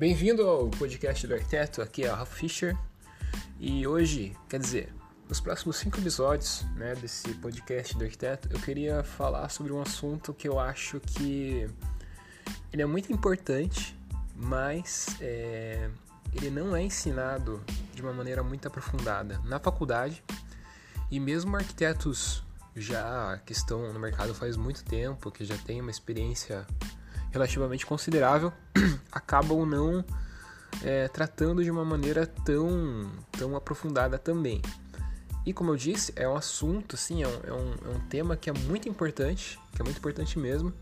Bem-vindo ao podcast do arquiteto, aqui é o Ralph Fischer. E hoje, quer dizer, nos próximos cinco episódios né, desse podcast do arquiteto, eu queria falar sobre um assunto que eu acho que ele é muito importante, mas é, ele não é ensinado de uma maneira muito aprofundada na faculdade. E mesmo arquitetos já que estão no mercado faz muito tempo, que já têm uma experiência relativamente considerável, acabam não é, tratando de uma maneira tão, tão aprofundada também. E como eu disse, é um assunto, assim, é um, é um, é um tema que é muito importante, que é muito importante mesmo,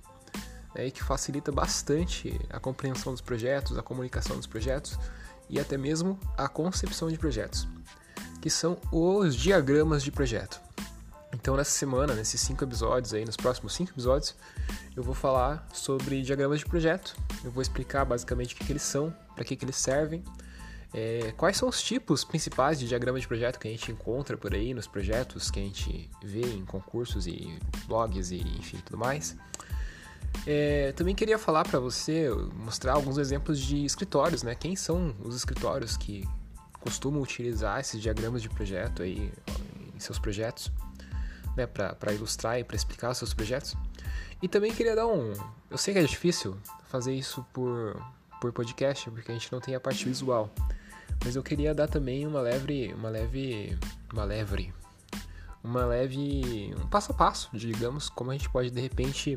é, e que facilita bastante a compreensão dos projetos, a comunicação dos projetos e até mesmo a concepção de projetos, que são os diagramas de projeto. Então nessa semana, nesses cinco episódios aí, nos próximos cinco episódios, eu vou falar sobre diagramas de projeto. Eu vou explicar basicamente o que, que eles são, para que, que eles servem, é, quais são os tipos principais de diagrama de projeto que a gente encontra por aí nos projetos que a gente vê em concursos e blogs e enfim tudo mais. É, também queria falar para você, mostrar alguns exemplos de escritórios, né? Quem são os escritórios que costumam utilizar esses diagramas de projeto aí em seus projetos? Né, para ilustrar e para explicar os seus projetos. E também queria dar um. Eu sei que é difícil fazer isso por, por podcast, porque a gente não tem a parte visual. Mas eu queria dar também uma leve. Uma leve. Uma leve. Uma leve. Um passo a passo, digamos, como a gente pode de repente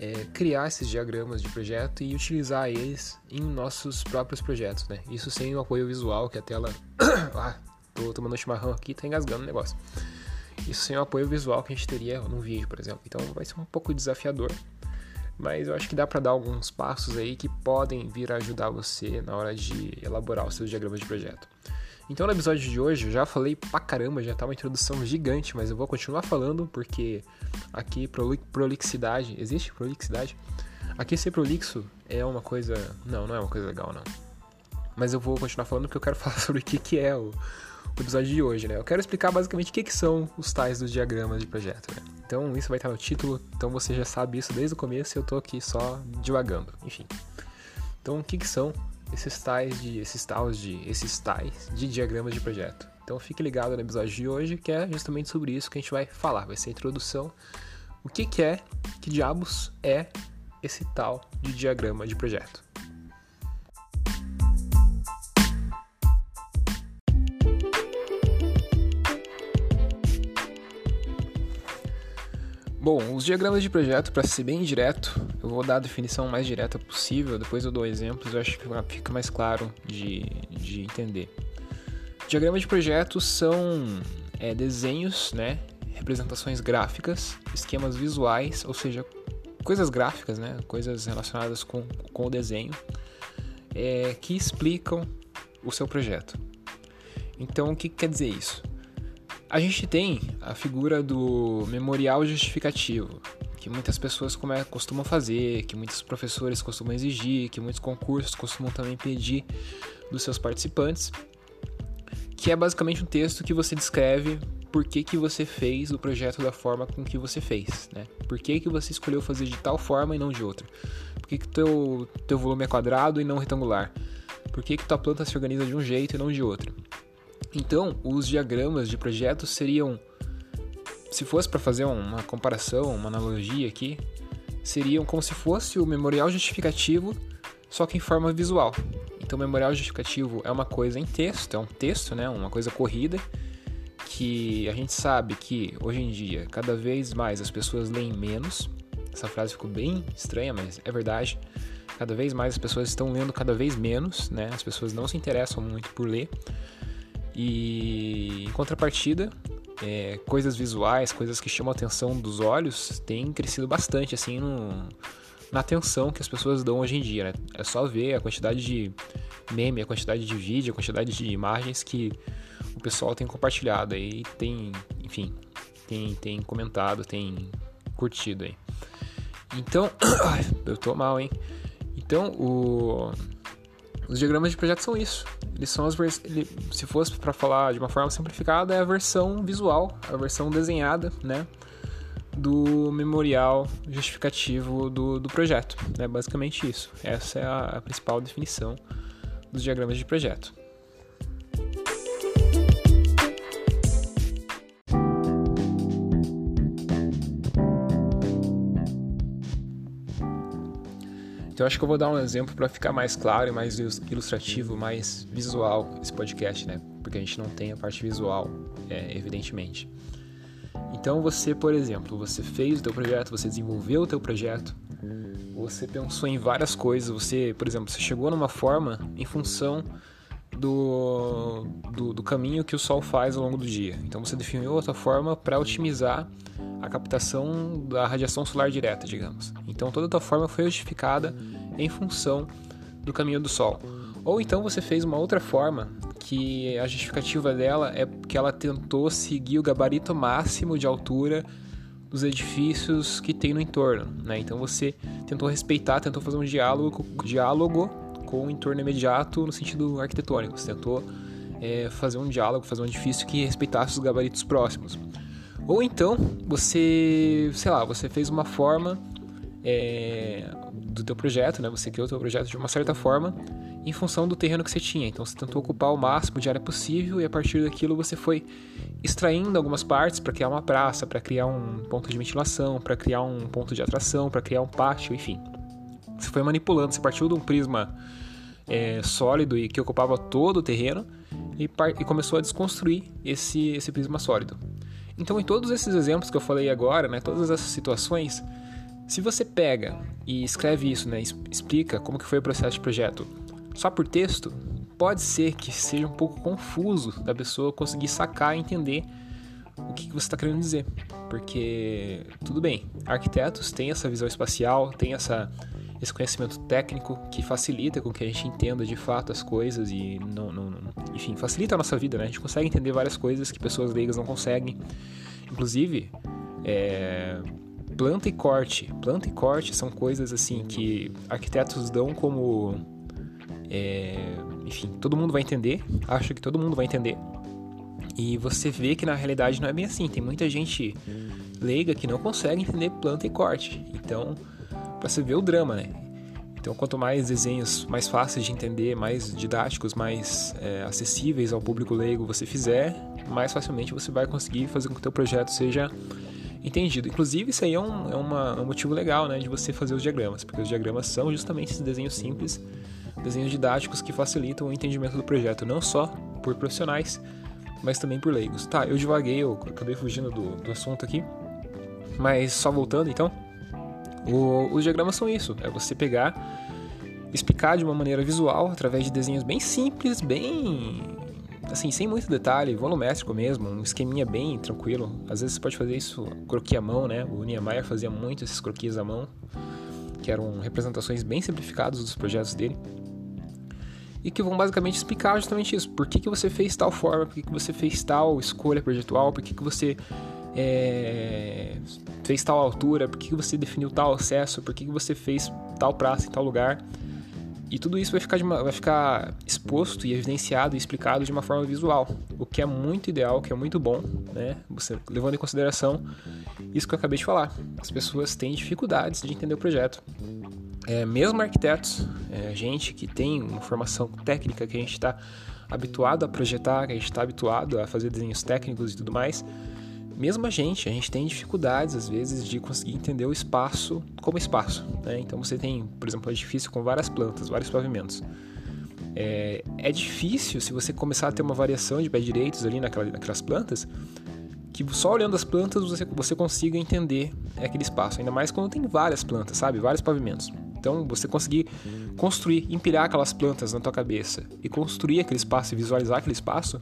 é, criar esses diagramas de projeto e utilizar eles em nossos próprios projetos, né? Isso sem o apoio visual, que a tela. ah, tô tomando chimarrão aqui, tá engasgando o negócio. Isso sem o apoio visual que a gente teria num vídeo, por exemplo. Então vai ser um pouco desafiador, mas eu acho que dá para dar alguns passos aí que podem vir a ajudar você na hora de elaborar os seus diagramas de projeto. Então no episódio de hoje eu já falei pra caramba, já tá uma introdução gigante, mas eu vou continuar falando porque aqui prolixidade, existe prolixidade? Aqui ser prolixo é uma coisa, não, não é uma coisa legal não. Mas eu vou continuar falando porque eu quero falar sobre o que, que é o, o episódio de hoje, né? Eu quero explicar basicamente o que, que são os tais dos diagramas de projeto, né? Então isso vai estar no título, então você já sabe isso desde o começo e eu tô aqui só divagando, enfim. Então o que, que são esses tais de esses tais de esses tais de diagramas de projeto? Então fique ligado no episódio de hoje, que é justamente sobre isso que a gente vai falar, vai ser a introdução. O que, que é, que diabos é esse tal de diagrama de projeto? Bom, os diagramas de projeto, para ser bem direto, eu vou dar a definição mais direta possível, depois eu dou exemplos, eu acho que fica mais claro de, de entender. Diagramas de projeto são é, desenhos, né, representações gráficas, esquemas visuais, ou seja, coisas gráficas, né, coisas relacionadas com, com o desenho, é, que explicam o seu projeto. Então, o que quer dizer isso? A gente tem a figura do memorial justificativo, que muitas pessoas costumam fazer, que muitos professores costumam exigir, que muitos concursos costumam também pedir dos seus participantes, que é basicamente um texto que você descreve por que, que você fez o projeto da forma com que você fez, né? Por que, que você escolheu fazer de tal forma e não de outra? Por que, que teu, teu volume é quadrado e não retangular? Por que, que tua planta se organiza de um jeito e não de outro? Então, os diagramas de projetos seriam, se fosse para fazer uma comparação, uma analogia aqui, seriam como se fosse o memorial justificativo, só que em forma visual. Então, memorial justificativo é uma coisa em texto, é um texto, né, uma coisa corrida, que a gente sabe que hoje em dia cada vez mais as pessoas leem menos. Essa frase ficou bem estranha, mas é verdade. Cada vez mais as pessoas estão lendo cada vez menos, né? As pessoas não se interessam muito por ler. E em contrapartida, é, coisas visuais, coisas que chamam a atenção dos olhos, têm crescido bastante assim no, na atenção que as pessoas dão hoje em dia. Né? É só ver a quantidade de meme, a quantidade de vídeo, a quantidade de imagens que o pessoal tem compartilhado aí, tem, enfim, tem, tem comentado, tem curtido aí. Então, eu tô mal, hein? Então, o os diagramas de projeto são isso. Eles são as vers... Ele, se fosse para falar de uma forma simplificada, é a versão visual, a versão desenhada, né, do memorial justificativo do, do projeto. É basicamente isso. Essa é a, a principal definição dos diagramas de projeto. Então acho que eu vou dar um exemplo para ficar mais claro e mais ilustrativo, mais visual esse podcast, né? Porque a gente não tem a parte visual, é, evidentemente. Então você, por exemplo, você fez o teu projeto, você desenvolveu o teu projeto, você pensou em várias coisas, você, por exemplo, você chegou numa forma em função do, do, do caminho que o Sol faz ao longo do dia. Então você definiu outra forma para otimizar a captação da radiação solar direta, digamos. Então toda a tua forma foi justificada em função do caminho do Sol. Ou então você fez uma outra forma que a justificativa dela é que ela tentou seguir o gabarito máximo de altura dos edifícios que tem no entorno, né? Então você tentou respeitar, tentou fazer um diálogo, diálogo com o entorno imediato no sentido arquitetônico. Você tentou é, fazer um diálogo, fazer um edifício que respeitasse os gabaritos próximos. Ou então você, sei lá, você fez uma forma é, do teu projeto, né? Você criou o teu projeto de uma certa forma em função do terreno que você tinha. Então você tentou ocupar o máximo de área possível e a partir daquilo você foi extraindo algumas partes para criar uma praça, para criar um ponto de ventilação, para criar um ponto de atração, para criar um pátio, enfim. Você foi manipulando, você partiu de um prisma é, sólido e que ocupava todo o terreno e, e começou a desconstruir esse, esse prisma sólido. Então, em todos esses exemplos que eu falei agora, né, todas essas situações, se você pega e escreve isso, né, explica como que foi o processo de projeto só por texto, pode ser que seja um pouco confuso da pessoa conseguir sacar e entender o que, você está querendo dizer. Porque, tudo bem, arquitetos têm essa visão espacial, têm essa, esse conhecimento técnico que facilita com que a gente entenda de fato as coisas e, não, não, enfim, facilita a nossa vida, né? A gente consegue entender várias coisas que pessoas leigas não conseguem. Inclusive, é, planta e corte. Planta e corte são coisas assim que arquitetos dão como. É, enfim, todo mundo vai entender. Acho que todo mundo vai entender. E você vê que na realidade não é bem assim. Tem muita gente leiga que não consegue entender planta e corte. Então, para você ver o drama, né? Então, quanto mais desenhos mais fáceis de entender, mais didáticos, mais é, acessíveis ao público leigo você fizer, mais facilmente você vai conseguir fazer com que o teu projeto seja entendido. Inclusive, isso aí é um, é uma, um motivo legal né, de você fazer os diagramas, porque os diagramas são justamente esses desenhos simples, desenhos didáticos que facilitam o entendimento do projeto, não só por profissionais, mas também por leigos. Tá, eu devaguei, eu acabei fugindo do, do assunto aqui, mas só voltando então, o, os diagramas são isso, é você pegar, explicar de uma maneira visual, através de desenhos bem simples, bem assim, sem muito detalhe, volumétrico mesmo, um esqueminha bem tranquilo. Às vezes você pode fazer isso croquis à mão, né? O Niemeyer fazia muito esses croquis à mão, que eram representações bem simplificadas dos projetos dele. E que vão basicamente explicar justamente isso. Por que, que você fez tal forma, por que, que você fez tal escolha projetual, por que, que você é, fez tal altura, por que, você definiu tal acesso, por que, que você fez tal praça em tal lugar. E tudo isso vai ficar, uma, vai ficar exposto e evidenciado e explicado de uma forma visual, o que é muito ideal, o que é muito bom, né? Você, levando em consideração isso que eu acabei de falar. As pessoas têm dificuldades de entender o projeto. É, mesmo arquitetos, é, gente que tem uma formação técnica, que a gente está habituado a projetar, que a gente está habituado a fazer desenhos técnicos e tudo mais, mesmo a gente, a gente tem dificuldades às vezes de conseguir entender o espaço como espaço. Né? Então você tem, por exemplo, um edifício com várias plantas, vários pavimentos. É, é, difícil se você começar a ter uma variação de pé direitos ali naquela, naquelas plantas, que só olhando as plantas você, você consiga entender aquele espaço. Ainda mais quando tem várias plantas, sabe? Vários pavimentos. Então você conseguir construir, empilhar aquelas plantas na tua cabeça e construir aquele espaço e visualizar aquele espaço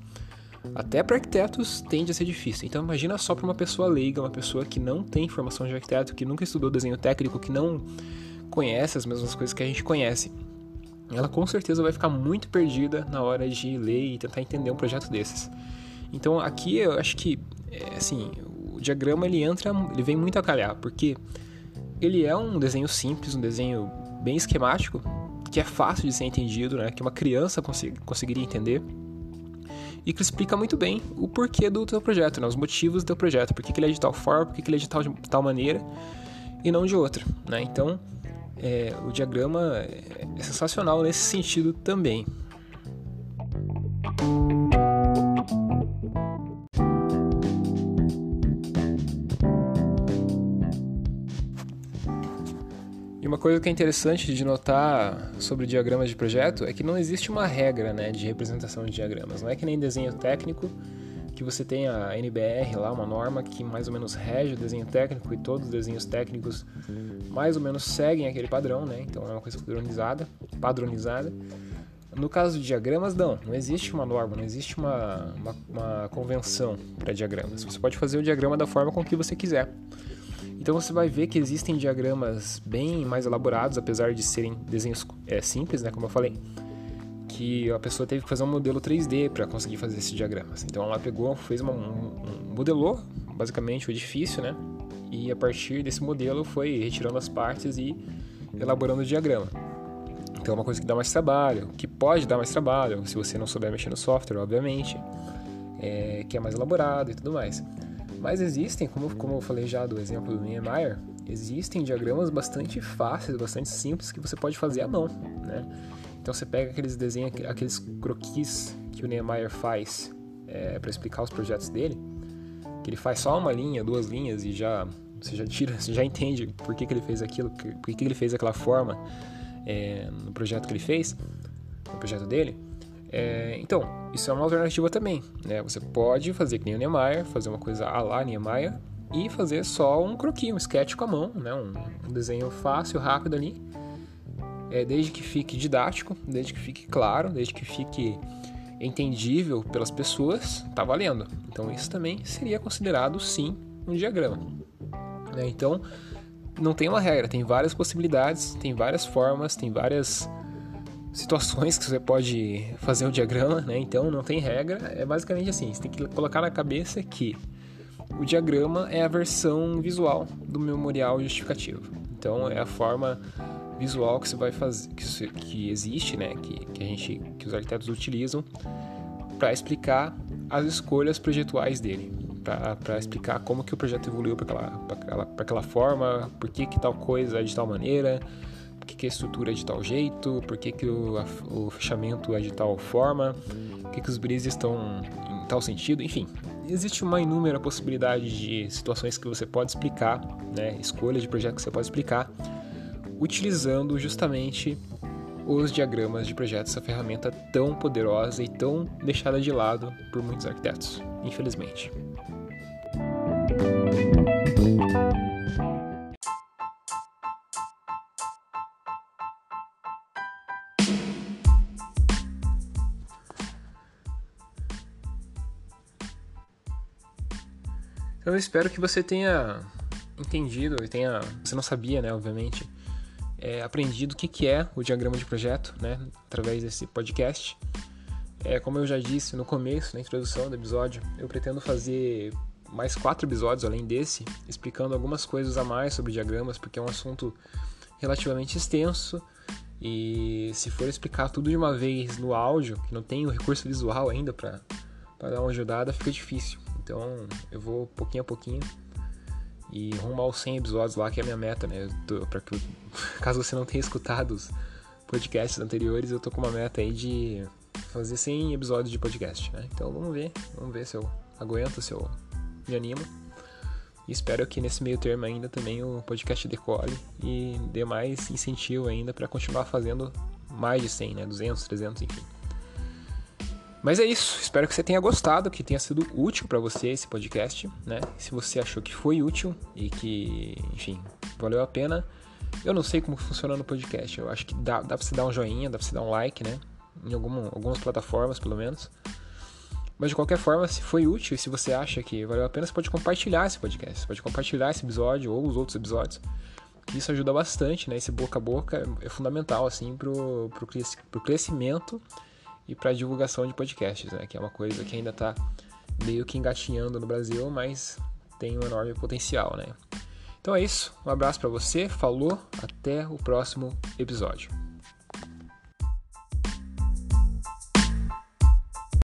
até para arquitetos tende a ser difícil. Então imagina só para uma pessoa leiga, uma pessoa que não tem formação de arquiteto, que nunca estudou desenho técnico, que não conhece as mesmas coisas que a gente conhece. Ela com certeza vai ficar muito perdida na hora de ler e tentar entender um projeto desses. Então aqui eu acho que é, assim, o diagrama ele entra, ele vem muito a calhar, porque ele é um desenho simples, um desenho bem esquemático, que é fácil de ser entendido, né? Que uma criança conseg conseguiria entender e que explica muito bem o porquê do teu projeto, né? os motivos do teu projeto, por que ele é de tal forma, por que ele é de tal, de tal maneira e não de outra. Né? Então, é, o diagrama é sensacional nesse sentido também. E uma coisa que é interessante de notar sobre diagramas de projeto é que não existe uma regra né, de representação de diagramas. Não é que nem desenho técnico, que você tem a NBR lá, uma norma que mais ou menos rege o desenho técnico e todos os desenhos técnicos mais ou menos seguem aquele padrão, né? Então é uma coisa padronizada, padronizada. No caso de diagramas, não, não existe uma norma, não existe uma, uma, uma convenção para diagramas. Você pode fazer o diagrama da forma com que você quiser. Então você vai ver que existem diagramas bem mais elaborados, apesar de serem desenhos é, simples, né, como eu falei, que a pessoa teve que fazer um modelo 3D para conseguir fazer esses diagramas. Então ela pegou, fez uma, um, um, modelou basicamente o edifício, né, e a partir desse modelo foi retirando as partes e elaborando o diagrama. Então é uma coisa que dá mais trabalho, que pode dar mais trabalho, se você não souber mexer no software, obviamente, é, que é mais elaborado e tudo mais. Mas existem, como, como eu falei já do exemplo do Niemeyer, existem diagramas bastante fáceis, bastante simples que você pode fazer à mão, né? Então você pega aqueles desenhos, aqueles croquis que o Niemeyer faz é, para explicar os projetos dele, que ele faz só uma linha, duas linhas e já você já tira, você já entende por que, que ele fez aquilo, por que, que ele fez aquela forma é, no projeto que ele fez, no projeto dele. É, então, isso é uma alternativa também. Né? Você pode fazer que nem o Niemeyer, fazer uma coisa a lá Niemeyer e fazer só um croquis, um sketch com a mão, né? um, um desenho fácil, rápido ali. É, desde que fique didático, desde que fique claro, desde que fique entendível pelas pessoas, tá valendo. Então isso também seria considerado sim um diagrama. Né? Então não tem uma regra, tem várias possibilidades, tem várias formas, tem várias situações que você pode fazer um diagrama, né? Então não tem regra, é basicamente assim, você tem que colocar na cabeça que o diagrama é a versão visual do memorial justificativo. Então é a forma visual que você vai fazer, que, que existe, né? Que, que a gente, que os arquitetos utilizam para explicar as escolhas projetuais dele, para explicar como que o projeto evoluiu para aquela, aquela, aquela forma, por que, que tal coisa é de tal maneira, por que, que a estrutura é de tal jeito, por que, que o, a, o fechamento é de tal forma, por que, que os brises estão em tal sentido, enfim. Existe uma inúmera possibilidade de situações que você pode explicar, né, escolhas de projeto que você pode explicar, utilizando justamente os diagramas de projeto, essa ferramenta tão poderosa e tão deixada de lado por muitos arquitetos, infelizmente. Eu espero que você tenha entendido e tenha, você não sabia, né, obviamente, é, aprendido o que, que é o diagrama de projeto, né, através desse podcast. É, como eu já disse no começo, na introdução do episódio, eu pretendo fazer mais quatro episódios além desse, explicando algumas coisas a mais sobre diagramas, porque é um assunto relativamente extenso e se for explicar tudo de uma vez no áudio, que não tem o recurso visual ainda para dar uma ajudada, fica difícil. Então eu vou pouquinho a pouquinho e rumo aos 100 episódios lá, que é a minha meta, né? Para que caso você não tenha escutado os podcasts anteriores, eu tô com uma meta aí de fazer 100 episódios de podcast, né? Então vamos ver, vamos ver se eu aguento, se eu me animo. E espero que nesse meio termo ainda também o podcast decole e dê mais incentivo ainda para continuar fazendo mais de 100, né? 200, 300, enfim. Mas é isso, espero que você tenha gostado, que tenha sido útil para você esse podcast, né? Se você achou que foi útil e que, enfim, valeu a pena, eu não sei como funciona no podcast. Eu acho que dá, dá pra você dar um joinha, dá pra você dar um like, né? Em alguma, algumas plataformas, pelo menos. Mas de qualquer forma, se foi útil e se você acha que valeu a pena, você pode compartilhar esse podcast. Você pode compartilhar esse episódio ou os outros episódios. Isso ajuda bastante, né? Esse boca a boca é fundamental, assim, pro, pro, pro crescimento e para divulgação de podcasts, né? Que é uma coisa que ainda está meio que engatinhando no Brasil, mas tem um enorme potencial, né? Então é isso. Um abraço para você. Falou. Até o próximo episódio.